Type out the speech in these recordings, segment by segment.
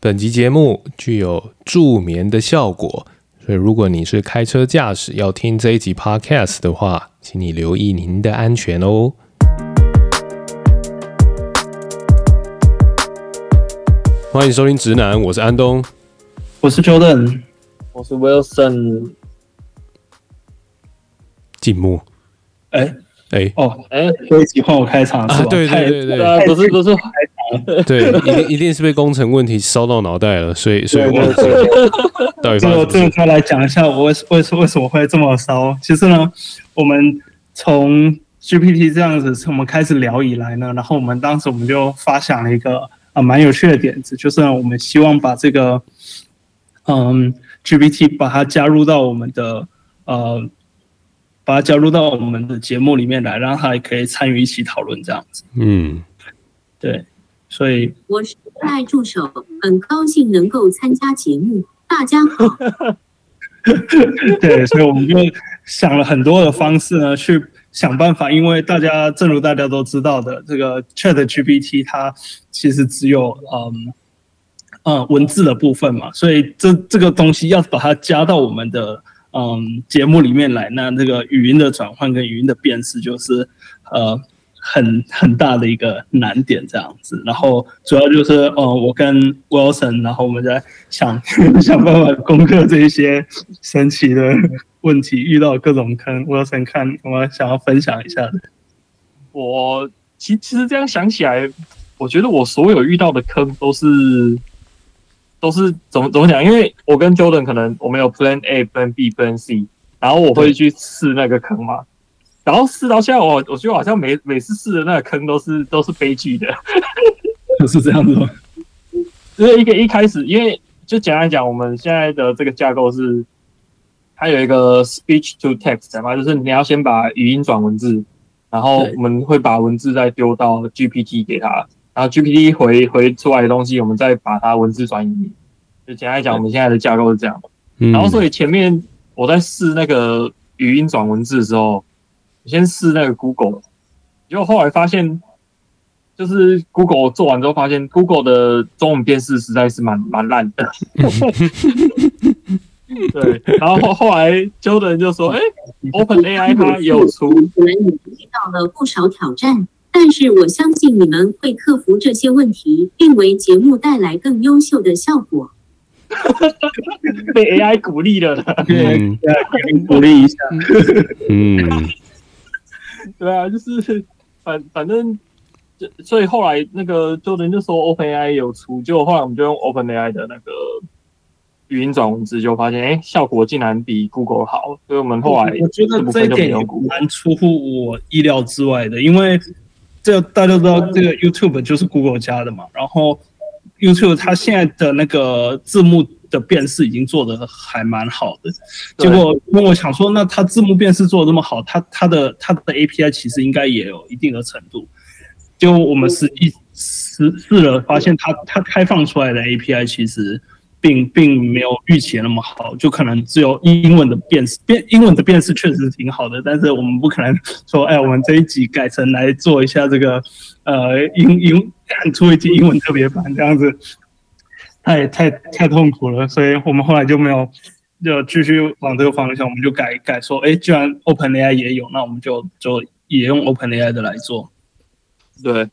本集节目具有助眠的效果，所以如果你是开车驾驶要听这一集 Podcast 的话，请你留意您的安全哦。欢迎收听直男，我是安东，我是 Jordan，我是 Wilson。静默。哎、欸。哎、欸、哦哎，这一集换我开场是吧？啊，对对对对，不是不是对，一定一定是被工程问题烧到脑袋了，所以所以我 到底这个这个再来讲一下，我为为为什么会这么烧？其实呢，我们从 GPT 这样子从我们开始聊以来呢，然后我们当时我们就发想了一个啊蛮有趣的点子，就是呢我们希望把这个嗯 GPT 把它加入到我们的呃。把它加入到我们的节目里面来，让他也可以参与一起讨论这样子。嗯，对，所以我是爱助手，很高兴能够参加节目。大家好。对，所以我们就想了很多的方式呢，去想办法。因为大家，正如大家都知道的，这个 ChatGPT 它其实只有嗯嗯文字的部分嘛，所以这这个东西要把它加到我们的。嗯，节目里面来，那这个语音的转换跟语音的辨识就是呃很很大的一个难点这样子。然后主要就是呃我跟 Wilson，然后我们在想 想办法攻克这一些神奇的问题，遇到各种坑。Wilson 看我想要分享一下的。我其其实这样想起来，我觉得我所有遇到的坑都是。都是怎么怎么讲？因为我跟 Jordan 可能我们有 Plan A、Plan B、Plan C，然后我会去试那个坑嘛。然后试到现在，我我觉得好像每每次试的那个坑都是都是悲剧的，是这样子吗？因 为一个一开始，因为就简单讲，我们现在的这个架构是，它有一个 Speech to Text 嘛，就是你要先把语音转文字，然后我们会把文字再丢到 GPT 给它。然后 GPT 回回出来的东西，我们再把它文字转译。就简单讲，我们现在的架构是这样。然后所以前面我在试那个语音转文字的时候，我先试那个 Google，结果后来发现，就是 Google 做完之后发现，Google 的中文辨识实在是蛮蛮烂的。对，然后后后来 Jordan 就说：“哎，OpenAI 它有出，遇到了不少挑战。”但是我相信你们会克服这些问题，并为节目带来更优秀的效果。被 AI 鼓励了，嗯，鼓励一下，嗯，对啊，就是反反正，所以后来那个就人就说 OpenAI 有出，结果后来我们就用 OpenAI 的那个语音转文字，就发现哎、欸，效果竟然比 Google 好，所以我们后来我觉得这一点蛮出乎我意料之外的，因为。这大家都知道，这个 YouTube 就是 Google 加的嘛。然后 YouTube 它现在的那个字幕的辨识已经做得还蛮好的。结果，因为我想说，那它字幕辨识做得这么好，它它的它的 API 其实应该也有一定的程度。结果我们实际试试了，发现它它开放出来的 API 其实。并并没有预期那么好，就可能只有英文的辨识，辨英文的辨识确实挺好的，但是我们不可能说，哎，我们这一集改成来做一下这个，呃，英英出一集英文特别版这样子，太太太痛苦了，所以我们后来就没有就继续往这个方向，我们就改改说，哎，既然 OpenAI 也有，那我们就就也用 OpenAI 的来做，对，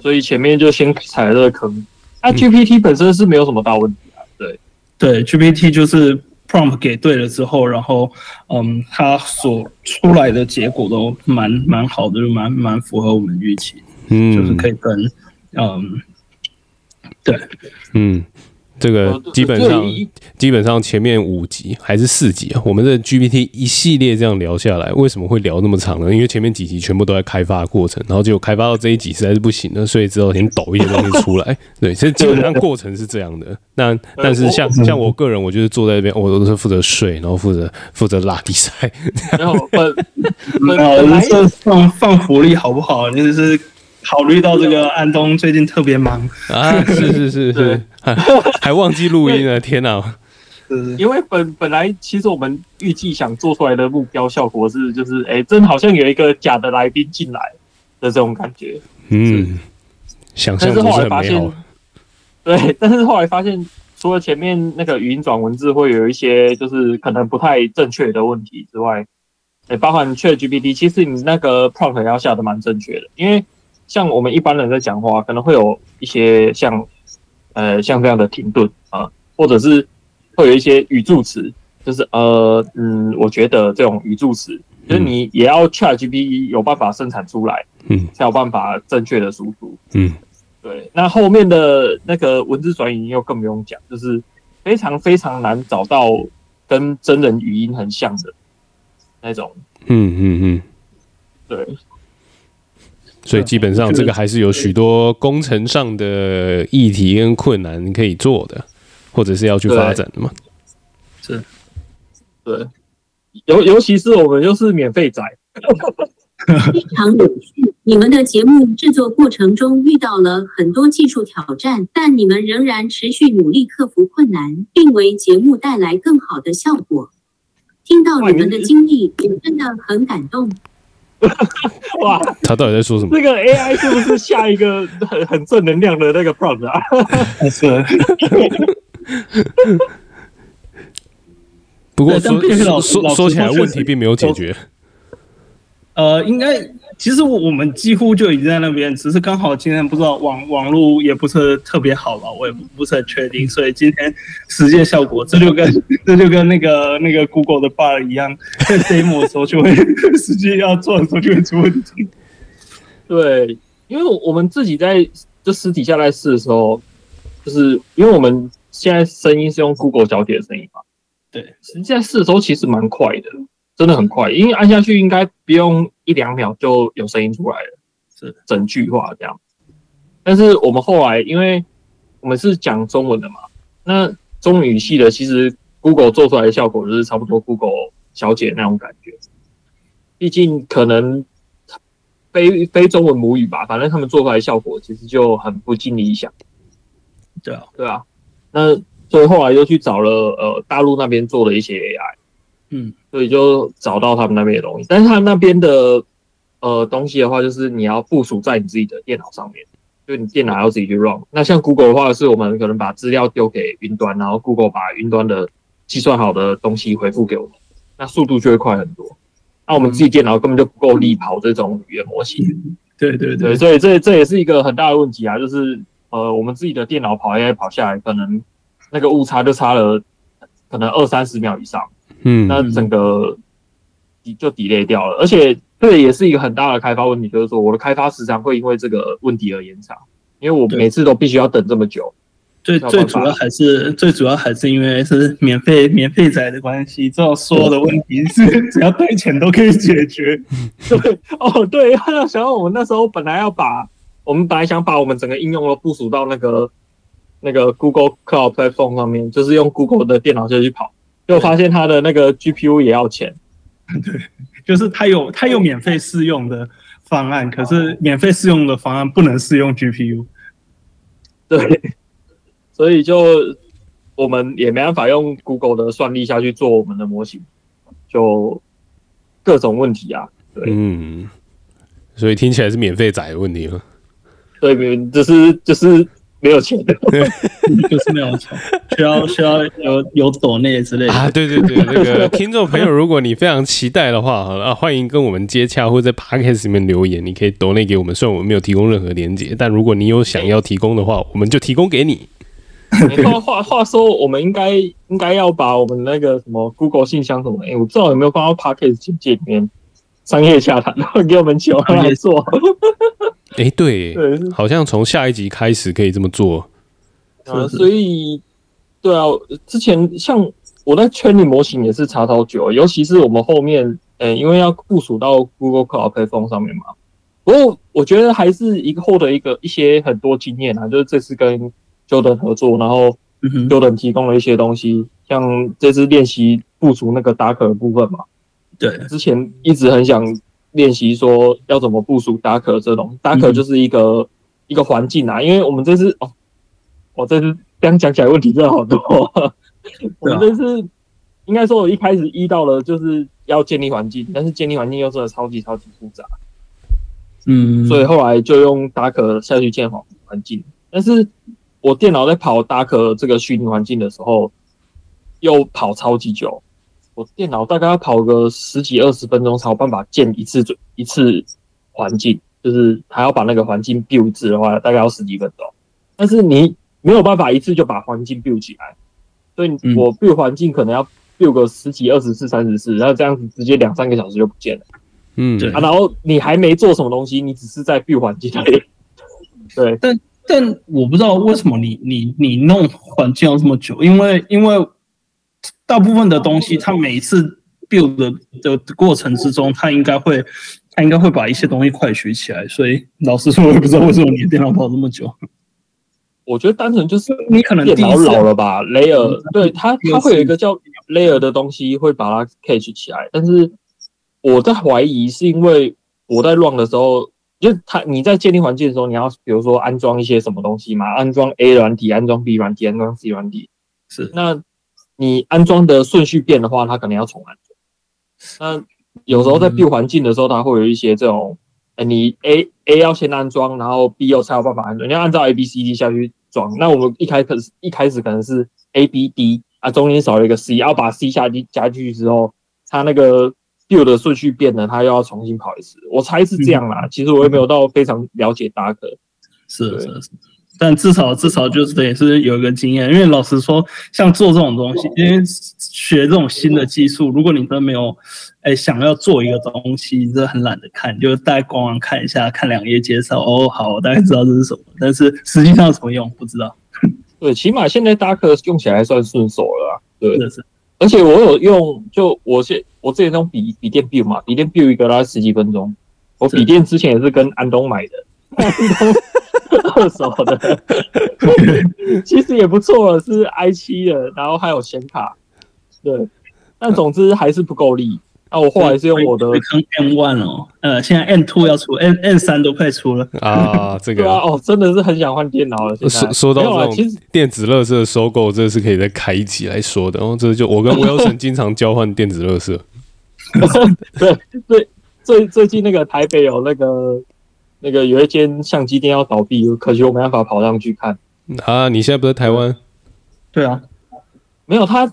所以前面就先踩了这个坑。那、啊、GPT 本身是没有什么大问题啊，对，对，GPT 就是 prompt 给对了之后，然后，嗯，它所出来的结果都蛮蛮好的，就蛮蛮符合我们预期，嗯，就是可以跟，嗯，对，嗯。这个基本上基本上前面五集还是四集啊，我们的 GPT 一系列这样聊下来，为什么会聊那么长呢？因为前面几集全部都在开发过程，然后结果开发到这一集实在是不行了，所以只好先抖一些东西出来。对，所以基本上过程是这样的。那但是像像我个人，我就是坐在这边，我都是负责睡，然后负责负责拉比赛。然后本 本来是放放福利好不好？就是。考虑到这个安东最近特别忙。啊，是是是是，还 还忘记录音了，天哪！因为本本来其实我们预计想做出来的目标效果是，就是哎，真好像有一个假的来宾进来的这种感觉，嗯，想象但是后来发现，对，但是后来发现，除了前面那个语音转文字会有一些就是可能不太正确的问题之外，也包含 ChatGPT，其实你那个 prompt 要下的蛮正确的，因为像我们一般人在讲话，可能会有一些像呃像这样的停顿啊，或者是会有一些语助词，就是呃嗯，我觉得这种语助词，就是你也要 ChatGPT 有办法生产出来，嗯，才有办法正确的输出，嗯。对，那后面的那个文字转语音又更不用讲，就是非常非常难找到跟真人语音很像的那种。嗯嗯嗯，对。所以基本上这个还是有许多工程上的议题跟困难可以做的，或者是要去发展的嘛。是，对。尤尤其是我们又是免费仔。非常有趣。你们的节目制作过程中遇到了很多技术挑战，但你们仍然持续努力克服困难，并为节目带来更好的效果。听到你们的经历，我真的很感动。哇，他到底在说什么？这个 AI 是不是下一个很很正能量的那个 prompt 啊？是。不过说说说，说起来，问题并没有解决。呃，应该其实我我们几乎就已经在那边，只是刚好今天不知道网网络也不是特别好吧，我也不是很确定，所以今天实践效果这就跟 这就跟那个那个 Google 的 bug 一样，在 demo 的时候就会实际要做的时候就会出问题。对，因为我们自己在就私底下在试的时候，就是因为我们现在声音是用 Google 脚底的声音嘛，对，实际在试的时候其实蛮快的。真的很快，因为按下去应该不用一两秒就有声音出来了，是整句话这样。但是我们后来，因为我们是讲中文的嘛，那中文语系的，其实 Google 做出来的效果就是差不多 Google 小姐那种感觉。毕竟可能非非中文母语吧，反正他们做出来的效果其实就很不尽理想。对啊，对啊。那所以后来又去找了呃大陆那边做的一些 AI。嗯，所以就找到他们那边的东西，但是他那边的呃东西的话，就是你要部署在你自己的电脑上面，就你电脑要自己去 run。那像 Google 的话，是我们可能把资料丢给云端，然后 Google 把云端的计算好的东西回复给我们，那速度就会快很多。那我们自己电脑根本就不够力跑这种语言模型。对对对，所以这这也是一个很大的问题啊，就是呃我们自己的电脑跑 AI 跑下来，可能那个误差就差了可能二三十秒以上。嗯，那整个就 delay 掉了，而且这也是一个很大的开发问题，就是说我的开发时长会因为这个问题而延长，因为我每次都必须要等这么久。最最主要还是最主要还是因为是免费免费仔的关系，这种所有的问题是只要带钱都可以解决。对，哦，对，要想到我们那时候本来要把我们本来想把我们整个应用都部署到那个那个 Google Cloud Platform 上面，就是用 Google 的电脑就去跑。就发现它的那个 GPU 也要钱，对，就是它有它有免费试用的方案，可是免费试用的方案不能试用 GPU，对，所以就我们也没办法用 Google 的算力下去做我们的模型，就各种问题啊，对，嗯，所以听起来是免费仔的问题吗？对，就是就是。没有钱的，就是没有钱，需要需要有有抖内之类的啊！对对对，那个 听众朋友，如果你非常期待的话，好了，欢迎跟我们接洽，或者在 Podcast 里面留言，你可以抖内给我们。虽然我们没有提供任何连结，但如果你有想要提供的话，我们就提供给你。话话话说，我们应该应该要把我们那个什么 Google 信箱什么，哎，我不知道有没有放到 Podcast 简介里面，商业洽谈，然后给我们钱来做。哎，对，对，好像从下一集开始可以这么做。啊，所以，对啊，之前像我在圈里模型也是查好久，尤其是我们后面，呃，因为要部署到 Google Cloud Platform 上面嘛。不过我觉得还是一个获得一个一些很多经验啊，就是这次跟 Jordan 合作，然后 Jordan 提供了一些东西，像这次练习部署那个 Docker 的部分嘛。对，之前一直很想。练习说要怎么部署 Docker 这种 Docker 就是一个、嗯、一个环境啊，因为我们这次哦，我这次这样讲起来问题真的好多。我们这次应该说，我一开始遇到了就是要建立环境，但是建立环境又真的超级超级复杂。嗯，所以后来就用 Docker 下去建好环境，但是我电脑在跑 Docker 这个虚拟环境的时候，又跑超级久。我电脑大概要跑个十几二十分钟才有办法建一次一次环境，就是还要把那个环境 build 制的话，大概要十几分钟。但是你没有办法一次就把环境 build 起来，所以我 build 环境可能要 build 个十几二十次、三十次，然后这样子直接两三个小时就不见了。嗯，对啊，然后你还没做什么东西，你只是在 build 环境而已。对，但但我不知道为什么你你你弄环境要这么久，因为因为大部分的东西，它每一次 build 的的过程之中，它应该会它应该会把一些东西快学起来。所以老实说，我也不知道为什么你的电脑跑这么久。我觉得单纯就是你可能电脑老了吧，layer 对它它会有一个叫 layer 的东西会把它 catch 起来，但是。我在怀疑是因为我在 run 的时候，就他你在建立环境的时候，你要比如说安装一些什么东西嘛，安装 A 软体，安装 B 软体，安装 C 软体，是。那你安装的顺序变的话，它可能要重安装。那有时候在 build 环境的时候，它会有一些这种，哎，你 A A 要先安装，然后 B 又才有办法安装，你要按照 A B C D 下去装。那我们一开始一开始可能是 A B D 啊，中间少了一个 C，然后把 C 下去加进去之后，它那个。build 的顺序变了，它又要重新跑一次。我猜是这样啦，其实我也没有到非常了解 Docker。是是是，但至少至少就是也是有一个经验。因为老实说，像做这种东西，因为学这种新的技术，如果你真没有哎想要做一个东西，你真的很懒得看，就大概官网看一下，看两页介绍，哦，好，我大概知道这是什么，但是实际上有什么用不知道。对，起码现在 Docker 用起来还算顺手了啊。对，是是。而且我有用，就我现我之前用笔笔电 build 嘛，笔电 build 一个大概十几分钟。我笔电之前也是跟安东买的，安 东二手的，其实也不错了，是 i 七的，然后还有显卡，对，但总之还是不够力。那、啊、我后来是用我的 M one 哦，呃，现在 M two 要出，M M 三都快出了啊，这个啊，哦，真的是很想换电脑了。说说到这种电子乐色收购，这是可以再开一集来说的。然后这就我跟 Wilson 经常交换电子乐色。对，最最最近那个台北有那个那个有一间相机店要倒闭，可惜我没办法跑上去看。啊，你现在不在台湾？对啊，没有，他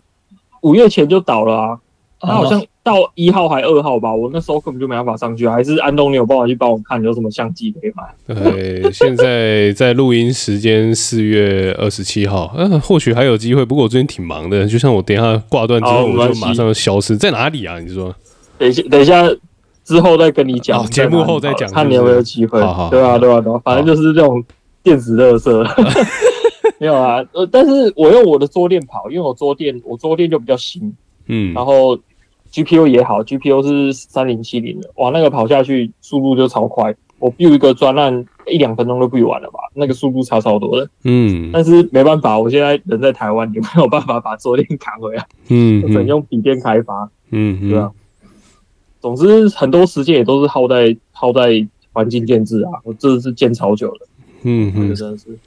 五月前就倒了啊，他好像。到一号还二号吧，我那时候根本就没办法上去，还是安东尼有办法去帮我看有什么相机可以买。对，现在在录音时间四月二十七号，嗯、啊，或许还有机会。不过我最近挺忙的，就像我等一下挂断之后，我就马上消失，在哪里啊？你说？等一下，等一下之后再跟你讲，节、哦、目后再讲，看你有没有机会。好好对啊，对啊，对啊，反正就是这种电子垃圾。没有啊，呃，但是我用我的桌垫跑，因为我桌垫，我桌垫就比较新，嗯，然后。GPU 也好，GPU 是三零七零的，哇，那个跑下去速度就超快，我 build 一个专案一两分钟都 build 完了吧，那个速度差超多的。嗯，但是没办法，我现在人在台湾，也没有办法把桌垫扛回来。嗯，只能用笔电开发。嗯，对啊。总之，很多时间也都是耗在耗在环境建制啊，我这是建超久了。嗯嗯，真的是。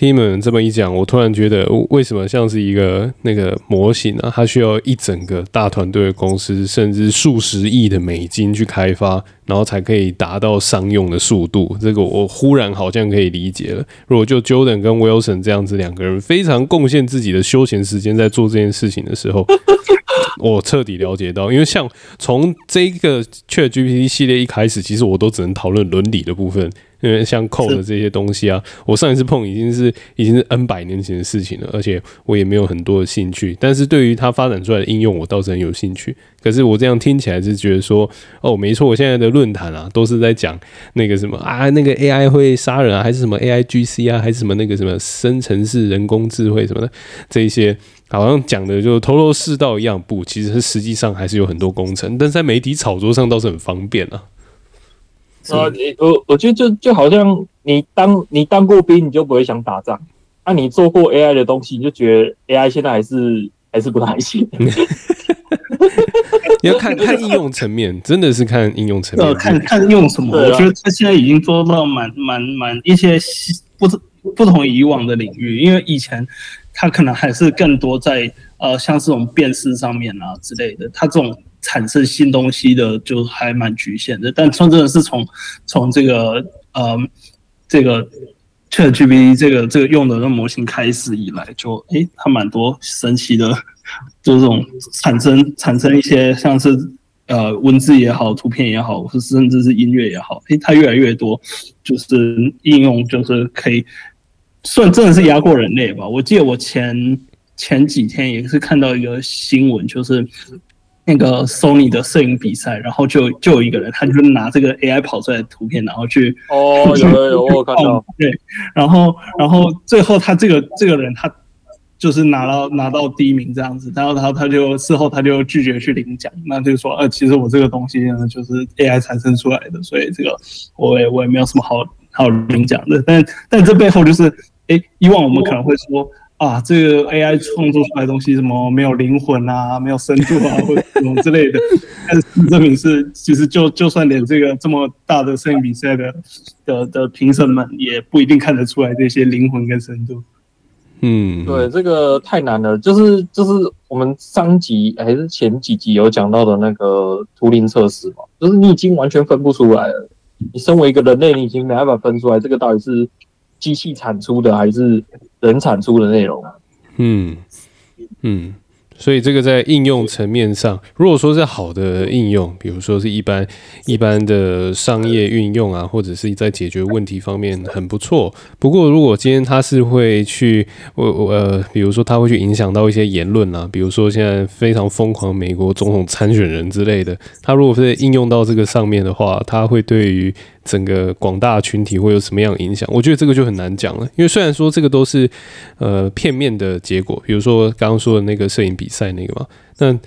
听你们这么一讲，我突然觉得，为什么像是一个那个模型呢、啊？它需要一整个大团队的公司，甚至数十亿的美金去开发，然后才可以达到商用的速度。这个我忽然好像可以理解了。如果就 Jordan 跟 Wilson 这样子两个人非常贡献自己的休闲时间在做这件事情的时候，我彻底了解到，因为像从这个 ChatGPT 系列一开始，其实我都只能讨论伦理的部分。因为像 code 的这些东西啊，我上一次碰已经是已经是 N 百年前的事情了，而且我也没有很多的兴趣。但是对于它发展出来的应用，我倒是很有兴趣。可是我这样听起来是觉得说，哦，没错，我现在的论坛啊，都是在讲那个什么啊，那个 AI 会杀人啊，还是什么 AIGC 啊，还是什么那个什么生成式人工智慧什么的，这一些好像讲的就头头是道一样。不，其实实际上还是有很多工程，但在媒体炒作上倒是很方便啊。啊，你我我觉得就就好像你当你当过兵，你就不会想打仗。那、啊、你做过 AI 的东西，你就觉得 AI 现在还是还是不太行。你要看看应用层面，真的是看应用层面。呃看看用什么？我觉得他现在已经做到蛮蛮蛮一些不不同以往的领域，因为以前他可能还是更多在呃像这种辨识上面啊之类的，他这种。产生新东西的就还蛮局限的，但真正的是从从这个呃这个 ChatGPT 这个这个用的那模型开始以来就，就诶它蛮多神奇的，就这种产生产生一些像是呃文字也好，图片也好，甚至是音乐也好，诶它越来越多，就是应用就是可以算真的是压过人类吧。我记得我前前几天也是看到一个新闻，就是。那个 Sony 的摄影比赛，然后就就有一个人，他就拿这个 AI 跑出来的图片，然后去哦，有有有，我看到，对，然后然后最后他这个这个人他就是拿到拿到第一名这样子，然后然后他就事后他就拒绝去领奖，那就说呃，其实我这个东西呢就是 AI 产生出来的，所以这个我也我也没有什么好好领奖的，但但这背后就是，哎，以往我们可能会说。啊，这个 AI 创作出来的东西，什么没有灵魂啊，没有深度啊，或者什么之类的，但是证明是，其实就就算连这个这么大的摄影比赛的的的评审们，也不一定看得出来这些灵魂跟深度。嗯，对，这个太难了，就是就是我们上集还是前几集有讲到的那个图灵测试嘛，就是你已经完全分不出来了。你身为一个人类，你已经没办法分出来这个到底是机器产出的还是。人产出的内容，嗯嗯，所以这个在应用层面上，如果说是好的应用，比如说是一般一般的商业运用啊，或者是在解决问题方面很不错。不过，如果今天它是会去我我呃，比如说它会去影响到一些言论啊，比如说现在非常疯狂美国总统参选人之类的，它如果是应用到这个上面的话，它会对于。整个广大群体会有什么样的影响？我觉得这个就很难讲了，因为虽然说这个都是呃片面的结果，比如说刚刚说的那个摄影比赛那个嘛，那。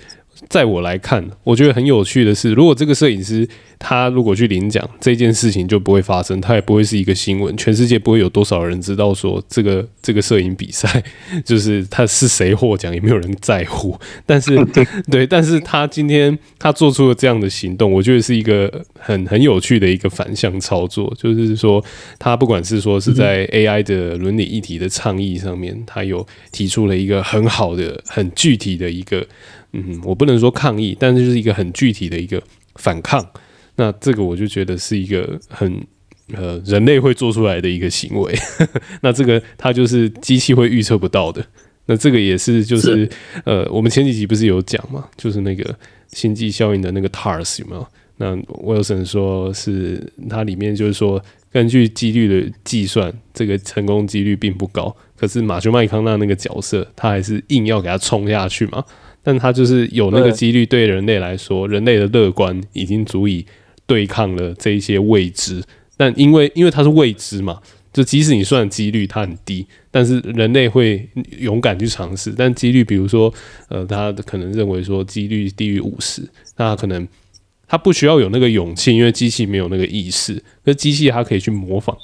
在我来看，我觉得很有趣的是，如果这个摄影师他如果去领奖，这件事情就不会发生，他也不会是一个新闻，全世界不会有多少人知道说这个 这个摄影比赛 就是他是谁获奖，也没有人在乎。但是 对，但是他今天他做出了这样的行动，我觉得是一个很很有趣的一个反向操作，就是说他不管是说是在 AI 的伦理议题的倡议上面，他有提出了一个很好的、很具体的一个。嗯，我不能说抗议，但是就是一个很具体的一个反抗。那这个我就觉得是一个很呃人类会做出来的一个行为。那这个它就是机器会预测不到的。那这个也是就是，是呃，我们前几集不是有讲嘛，就是那个星际效应的那个 TARS 有没有？那 Wilson 说是它里面就是说，根据几率的计算，这个成功几率并不高。可是马修麦康纳那个角色，他还是硬要给他冲下去嘛。但它就是有那个几率，对人类来说，人类的乐观已经足以对抗了这一些未知。但因为因为它是未知嘛，就即使你算几率它很低，但是人类会勇敢去尝试。但几率，比如说，呃，他可能认为说几率低于五十，那可能他不需要有那个勇气，因为机器没有那个意识，那机器它可以去模仿，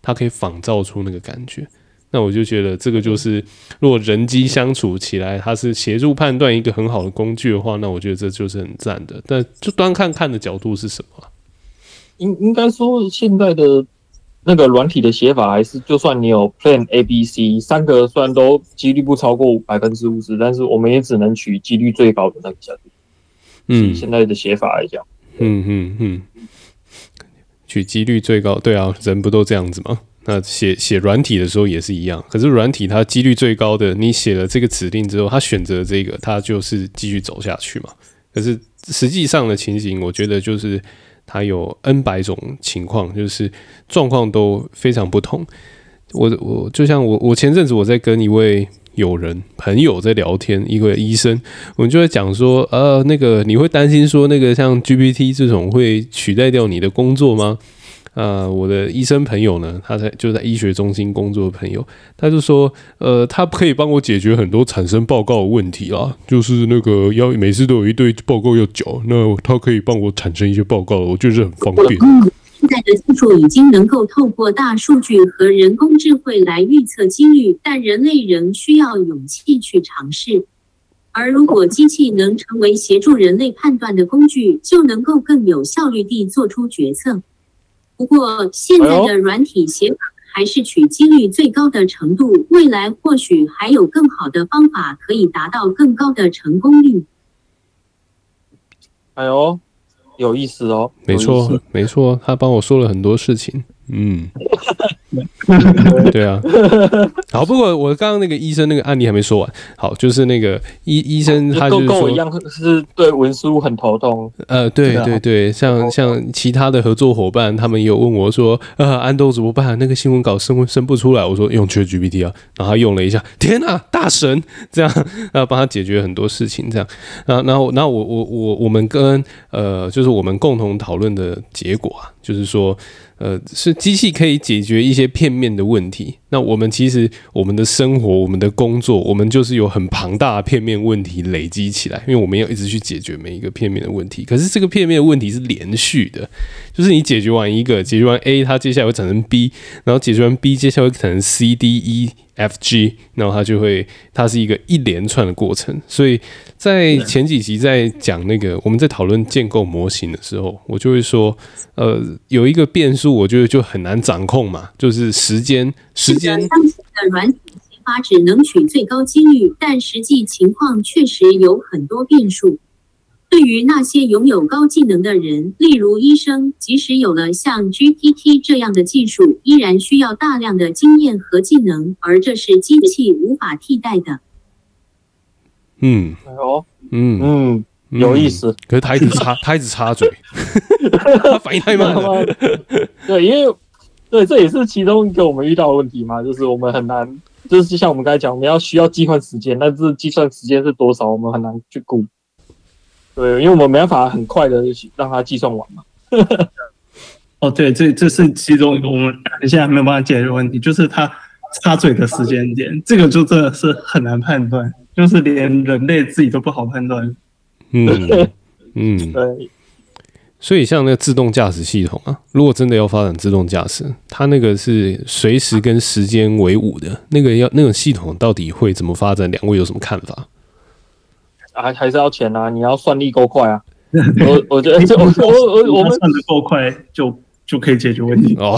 它可以仿造出那个感觉。那我就觉得这个就是，如果人机相处起来，它是协助判断一个很好的工具的话，那我觉得这就是很赞的。但就端看看的角度是什么？应应该说，现在的那个软体的写法还是，就算你有 Plan A、B、C 三个，虽然都几率不超过百分之五十，但是我们也只能取几率最高的那个下去。嗯，现在的写法来讲，嗯嗯嗯，取几率最高，对啊，人不都这样子吗？那写写软体的时候也是一样，可是软体它几率最高的，你写了这个指令之后，它选择这个，它就是继续走下去嘛。可是实际上的情形，我觉得就是它有 N 百种情况，就是状况都非常不同。我我就像我我前阵子我在跟一位友人朋友在聊天，一位医生，我们就在讲说，呃，那个你会担心说那个像 GPT 这种会取代掉你的工作吗？呃，我的医生朋友呢，他在就在医学中心工作的朋友，他就说，呃，他可以帮我解决很多产生报告的问题啊，就是那个要每次都有一堆报告要缴，那他可以帮我产生一些报告，我觉得是很方便。现在的技术已经能够透过大数据和人工智慧来预测几率，但人类仍需要勇气去尝试。而如果机器能成为协助人类判断的工具，就能够更有效率地做出决策。不过，现在的软体写法还是取几率最高的程度。未来或许还有更好的方法可以达到更高的成功率。哎呦，有意思哦！没错，没错，他帮我说了很多事情。嗯。对啊，好，不过我刚刚那个医生那个案例还没说完。好，就是那个医医生，他就跟我一样是对文书很头痛。呃，对对对，像像其他的合作伙伴，他们也有问我说，呃，安东怎么办？那个新闻稿生生不出来。我说用 ChatGPT 啊，然后他用了一下，天哪，大神，这样，然后帮他解决很多事情，这样。然后然后然后我我我我们跟呃，就是我们共同讨论的结果啊，就是说。呃，是机器可以解决一些片面的问题。那我们其实我们的生活、我们的工作，我们就是有很庞大的片面问题累积起来，因为我们要一直去解决每一个片面的问题。可是这个片面的问题是连续的，就是你解决完一个，解决完 A，它接下来会产生 B，然后解决完 B，接下来会产生 C、D、E。F G，然后它就会，它是一个一连串的过程。所以在前几集在讲那个我们在讨论建构模型的时候，我就会说，呃，有一个变数，我觉得就很难掌控嘛，就是时间，时间。当前的软体开发只能取最高几率，但实际情况确实有很多变数。对于那些拥有高技能的人，例如医生，即使有了像 GPT 这样的技术，依然需要大量的经验和技能，而这是机器无法替代的。嗯，哦，嗯嗯，有意思。可是他一直插，他一直插嘴，他反应太慢了。对，因为对，这也是其中一个我们遇到的问题嘛，就是我们很难，就是就像我们刚才讲，我们要需要计算时间，但是计算时间是多少，我们很难去估。对，因为我们没办法很快的让它计算完嘛。哦，对，这这是其中一个我们现在还没有办法解决的问题，就是它插嘴的时间点，这个就真的是很难判断，就是连人类自己都不好判断。嗯 嗯，对。所以像那个自动驾驶系统啊，如果真的要发展自动驾驶，它那个是随时跟时间为伍的，那个要那种系统到底会怎么发展？两位有什么看法？还还是要钱啊！你要算力够快啊！我我觉得就我我我们算的够快就，就就可以解决问题哦。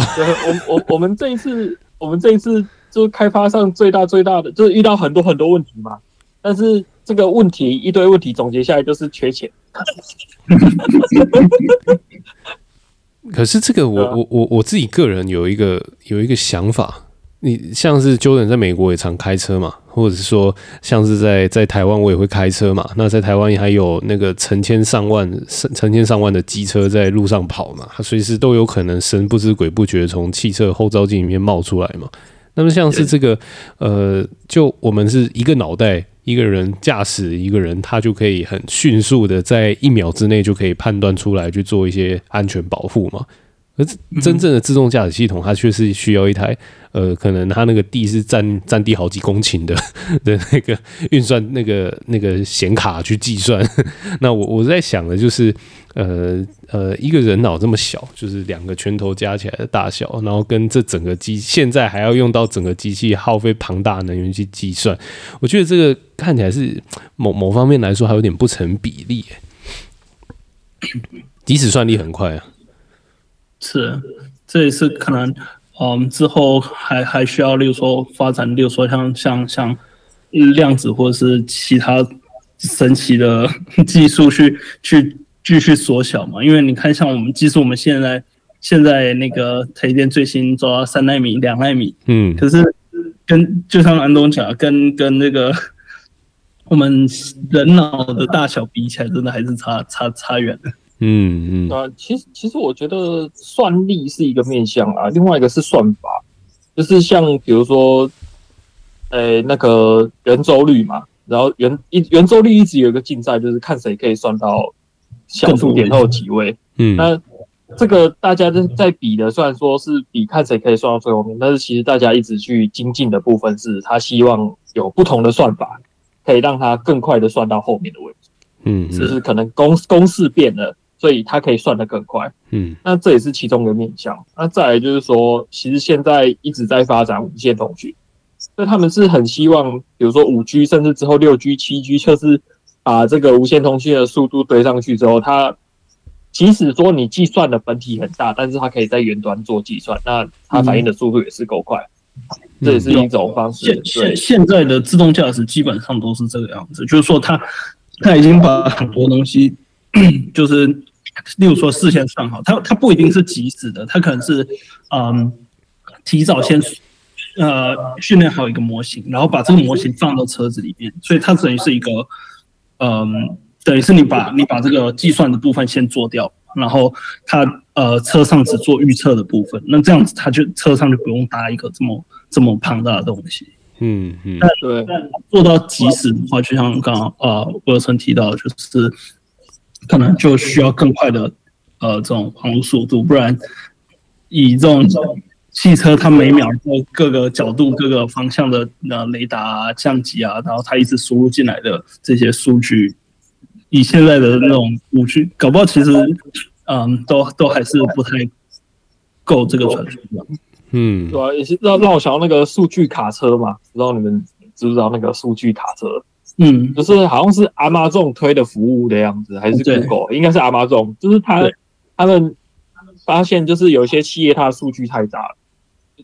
我我我们这一次我们这一次就开发上最大最大的就是遇到很多很多问题嘛。但是这个问题一堆问题总结下来就是缺钱。可是这个我我我我自己个人有一个有一个想法。你像是 Jordan 在美国也常开车嘛，或者是说像是在在台湾我也会开车嘛。那在台湾还有那个成千上万、成千上万的机车在路上跑嘛，它随时都有可能神不知鬼不觉从汽车后照镜里面冒出来嘛。那么像是这个呃，就我们是一个脑袋一个人驾驶一个人，他就可以很迅速的在一秒之内就可以判断出来去做一些安全保护嘛。而真正的自动驾驶系统，它却是需要一台。呃，可能它那个地是占占地好几公顷的 的那个运算那个那个显卡去计算。那我我在想的就是，呃呃，一个人脑这么小，就是两个拳头加起来的大小，然后跟这整个机现在还要用到整个机器耗费庞大能源去计算，我觉得这个看起来是某某方面来说还有点不成比例。即使算力很快啊，是，这也是可能。嗯，之后还还需要，例如说发展，例如说像像像量子或者是其他神奇的 技术去去继续缩小嘛？因为你看，像我们，即使我们现在现在那个台积电最新做到三纳米、两纳米，嗯，可是跟就像安东讲，跟跟那个我们人脑的大小比起来，真的还是差差差远了。嗯嗯啊，其实其实我觉得算力是一个面向啊，另外一个是算法，就是像比如说，诶、欸、那个圆周率嘛，然后圆一圆周率一直有一个竞赛，就是看谁可以算到小数点后几位。嗯，那这个大家在在比的，虽然说是比看谁可以算到最后面，但是其实大家一直去精进的部分是，他希望有不同的算法，可以让他更快的算到后面的位置。嗯，只是可能公公式变了。所以它可以算得更快，嗯，那这也是其中一个面向。那再来就是说，其实现在一直在发展无线通讯，所以他们是很希望，比如说五 G，甚至之后六 G、七 G，就是把这个无线通讯的速度堆上去之后，它即使说你计算的本体很大，但是它可以在远端做计算，那它反应的速度也是够快，嗯，这也是一种方式。现现现在的自动驾驶基本上都是这个样子，就是说它它已经把很多东西 就是。例如说，事先算好，它它不一定是即时的，它可能是，嗯，提早先呃训练好一个模型，然后把这个模型放到车子里面，所以它等于是一个嗯，等于是你把你把这个计算的部分先做掉，然后它呃车上只做预测的部分，那这样子它就车上就不用搭一个这么这么庞大的东西。嗯嗯，但对，但做到即时的话，就像刚刚呃沃森提到，就是可能就需要更快的呃这种网络速度，不然以这种汽车它每秒在各个角度、各个方向的呃雷达啊、相机啊，然后它一直输入进来的这些数据，以现在的那种五 G，搞不好其实嗯都都还是不太够这个传输的。嗯，对啊，也是让让我想到那个数据卡车嘛，不知道你们知不知道那个数据卡车？嗯，就是好像是 Amazon 推的服务的样子，还是 Google？应该是 Amazon，就是他他们发现就是有一些企业它的数据太大了，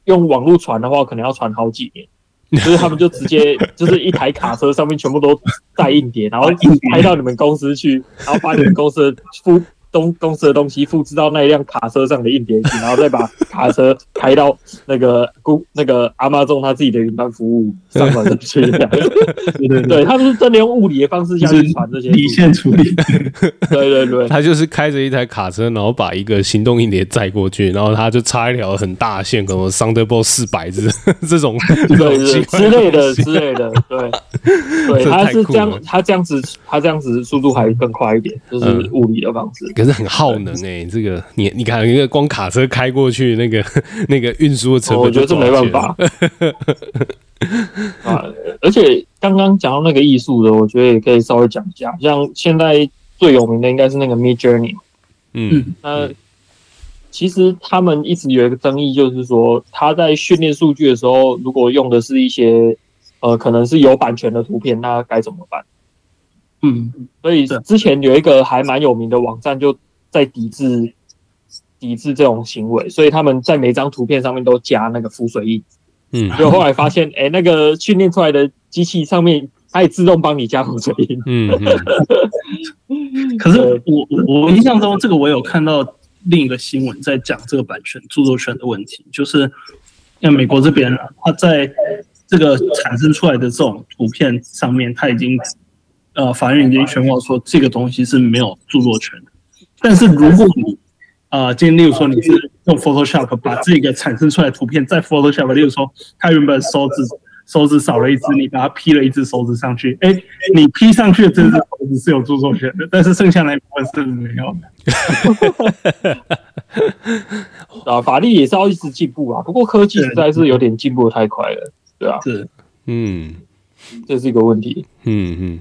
用网络传的话可能要传好几年，所 以他们就直接就是一台卡车上面全部都带硬碟，然后开到你们公司去，然后把你们公司的付。东公司的东西复制到那一辆卡车上的硬碟去，然后再把卡车开到那个公那个 Amazon 他自己的云端服务上面去。对对对，他们是真的用物理的方式下去传这些离线处理。对对对，他就是开着一台卡车，然后把一个行动硬碟载过去，然后他就插一条很大的线，可能 Thunderbolt 四百这 这种对对之类的之类的。对对，他是这样，他这样子，他这样子速度还更快一点，就是物理的方式。是很耗能哎、欸，这个你你看一个光卡车开过去，那个 那个运输的成本，我觉得这没办法 啊。而且刚刚讲到那个艺术的，我觉得也可以稍微讲一下。像现在最有名的应该是那个 Midjourney，嗯，那其实他们一直有一个争议，就是说他在训练数据的时候，如果用的是一些呃可能是有版权的图片，那该怎么办？嗯，所以之前有一个还蛮有名的网站就在抵制抵制这种行为，所以他们在每张图片上面都加那个浮水印。嗯，就后来发现，哎、欸，那个训练出来的机器上面它也自动帮你加浮水印。嗯，嗯 可是我我印象中这个我有看到另一个新闻在讲这个版权著作权的问题，就是像美国这边，它在这个产生出来的这种图片上面，它已经。呃，法院已经宣告说这个东西是没有著作权的。但是如果你，呃，今天例如说你是用 Photoshop 把这个产生出来的图片在 Photoshop，例如说他原本手指手指少了一只，你把它 P 了一只手指上去，哎，你 P 上去的这只手指是有著作权的，但是剩下那一部分是没有的。啊，法律也是要一直进步啊。不过科技实在是有点进步的太快了，对啊，是，嗯，这是一个问题，嗯嗯。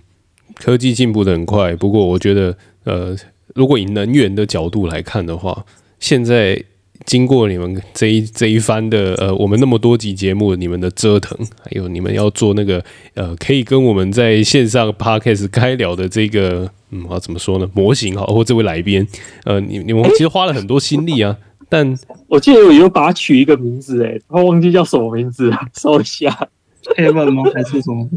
科技进步的很快，不过我觉得，呃，如果以能源的角度来看的话，现在经过你们这一这一番的，呃，我们那么多集节目，你们的折腾，还有你们要做那个，呃，可以跟我们在线上 podcast 开聊的这个，嗯，啊怎么说呢？模型好，或这位来宾，呃，你你们其实花了很多心力啊，但我记得我有把它取一个名字，诶，我忘记叫什么名字了，搜一下，Kevin 吗？还是什么？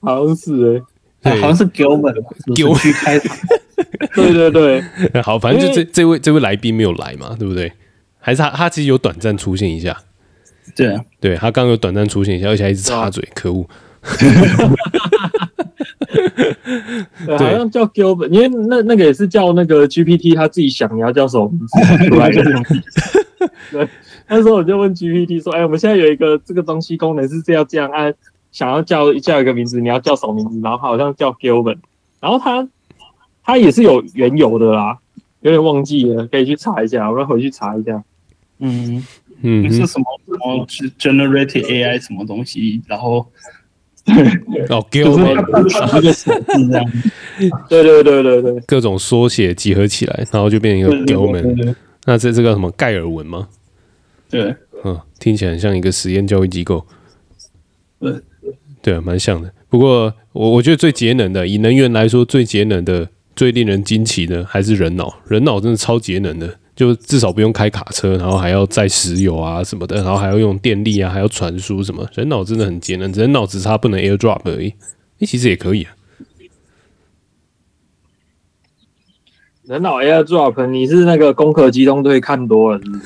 好像是诶。好像是 Gilman，Gilman 开场。对对对，好，反正就这这位这位来宾没有来嘛，对不对？还是他他其实有短暂出现一下。对啊，对他刚刚有短暂出现一下，而且还一直插嘴，可恶。对，好像叫 Gilman，因为那那个也是叫那个 GPT，他自己想你要叫什么名字出来的。对，那时候我就问 GPT 说：“哎，我们现在有一个这个东西功能是这样这样按。”想要叫叫一个名字，你要叫什么名字？然后好像叫 Gilman，然后他他也是有缘由的啦，有点忘记了，可以去查一下，我要回去查一下。嗯嗯，是什么什么 generated AI 什么东西？然后哦，Gilman。对对对对对，各种缩写集合起来，然后就变成一个 Gilman。那这这个什么盖尔文吗？对，嗯，听起来很像一个实验教育机构。对。对啊，蛮像的。不过我我觉得最节能的，以能源来说，最节能的、最令人惊奇的，还是人脑。人脑真的超节能的，就至少不用开卡车，然后还要载石油啊什么的，然后还要用电力啊，还要传输什么。人脑真的很节能，人脑只差不能 AirDrop 而已。诶，其实也可以啊。人脑 AirDrop，你是那个攻壳机动队看多了是不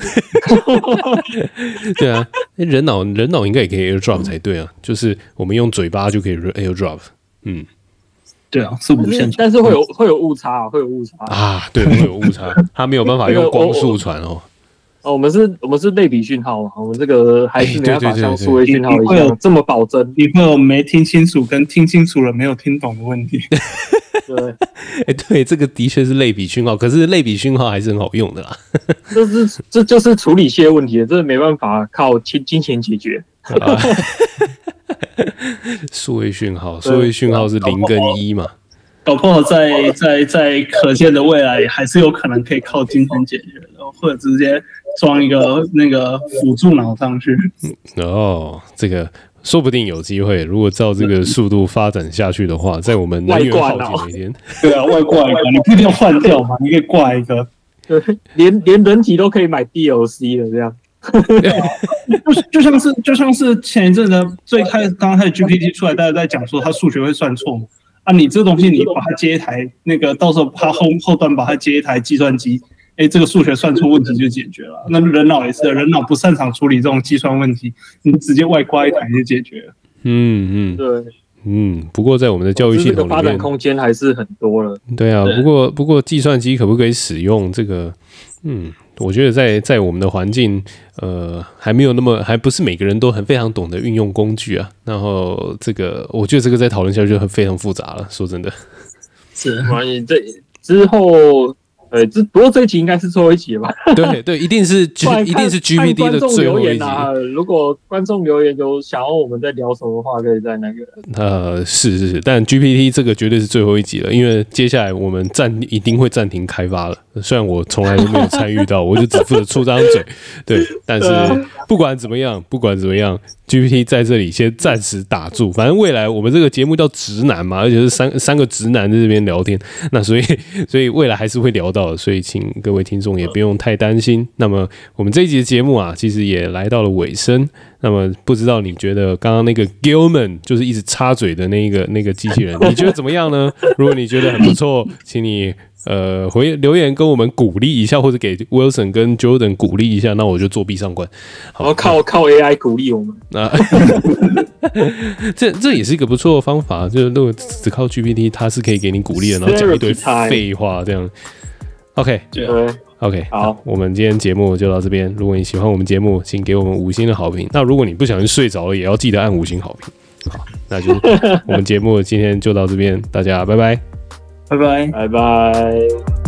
是？对啊，人脑人脑应该也可以 AirDrop 才对啊，就是我们用嘴巴就可以 AirDrop。嗯，对啊，是无线，但是会有会有误差，会有误差啊，对，会有误差，它没有办法 用光速传哦。哦，我们是，我们是类比讯号嘛，我们这个还是没办法像数位讯号一样这么保真。你会有没听清楚跟听清楚了没有听懂的问题。对，哎、欸，对，这个的确是类比讯号，可是类比讯号还是很好用的啦。这是这就是处理些问题，这没办法靠金金钱解决。数位讯号，数位讯号是零跟一嘛？搞不好在在在可见的未来，还是有可能可以靠金钱解决的，或者直接装一个那个辅助脑上去。哦，这个。说不定有机会，如果照这个速度发展下去的话，在我们能源耗尽的一天，对啊，外挂一个，你不一定要换掉嘛，你可以挂一个，对，连连人体都可以买 DLC 的这样，就就像是就像是前一阵子最开始刚开始 GPT 出来，大家在讲说它数学会算错嘛，啊，你这个东西你把它接一台那个，到时候它后后端把它接一台计算机。哎，这个数学算出问题就解决了。那人脑也是，人脑不擅长处理这种计算问题，你直接外挂一台就解决了。嗯嗯，对，嗯。不过在我们的教育系统里面，发展空间还是很多了。对啊，不过不过计算机可不可以使用这个？嗯，我觉得在在我们的环境，呃，还没有那么，还不是每个人都很非常懂得运用工具啊。然后这个，我觉得这个再讨论下去就很非常复杂了。说真的，是关于这之后。对，这不过这一集应该是最后一集了吧？对对，一定是 G，一定是 GPT 的最后一集啊！如果观众留言有想要我们在聊什么的话，可以在那个……呃，是是是，但 GPT 这个绝对是最后一集了，因为接下来我们暂一定会暂停开发了。虽然我从来都没有参与到，我就只负责出张嘴，对，但是不管怎么样，不管怎么样。GPT 在这里先暂时打住，反正未来我们这个节目叫直男嘛，而且是三三个直男在这边聊天，那所以所以未来还是会聊到的，所以请各位听众也不用太担心。那么我们这一集的节目啊，其实也来到了尾声。那么不知道你觉得刚刚那个 Gilman 就是一直插嘴的那个那个机器人，你觉得怎么样呢？如果你觉得很不错，请你。呃，回留言跟我们鼓励一下，或者给 Wilson 跟 Jordan 鼓励一下，那我就作弊上关。好，靠靠 AI 鼓励我们。那 这这也是一个不错的方法，就是如果只靠 GPT，它是可以给你鼓励的，然后讲一堆废话这样。OK，对，OK，好，我们今天节目就到这边。如果你喜欢我们节目，请给我们五星的好评。那如果你不小心睡着了，也要记得按五星好评。好，那就 我们节目今天就到这边，大家拜拜。拜拜，拜拜。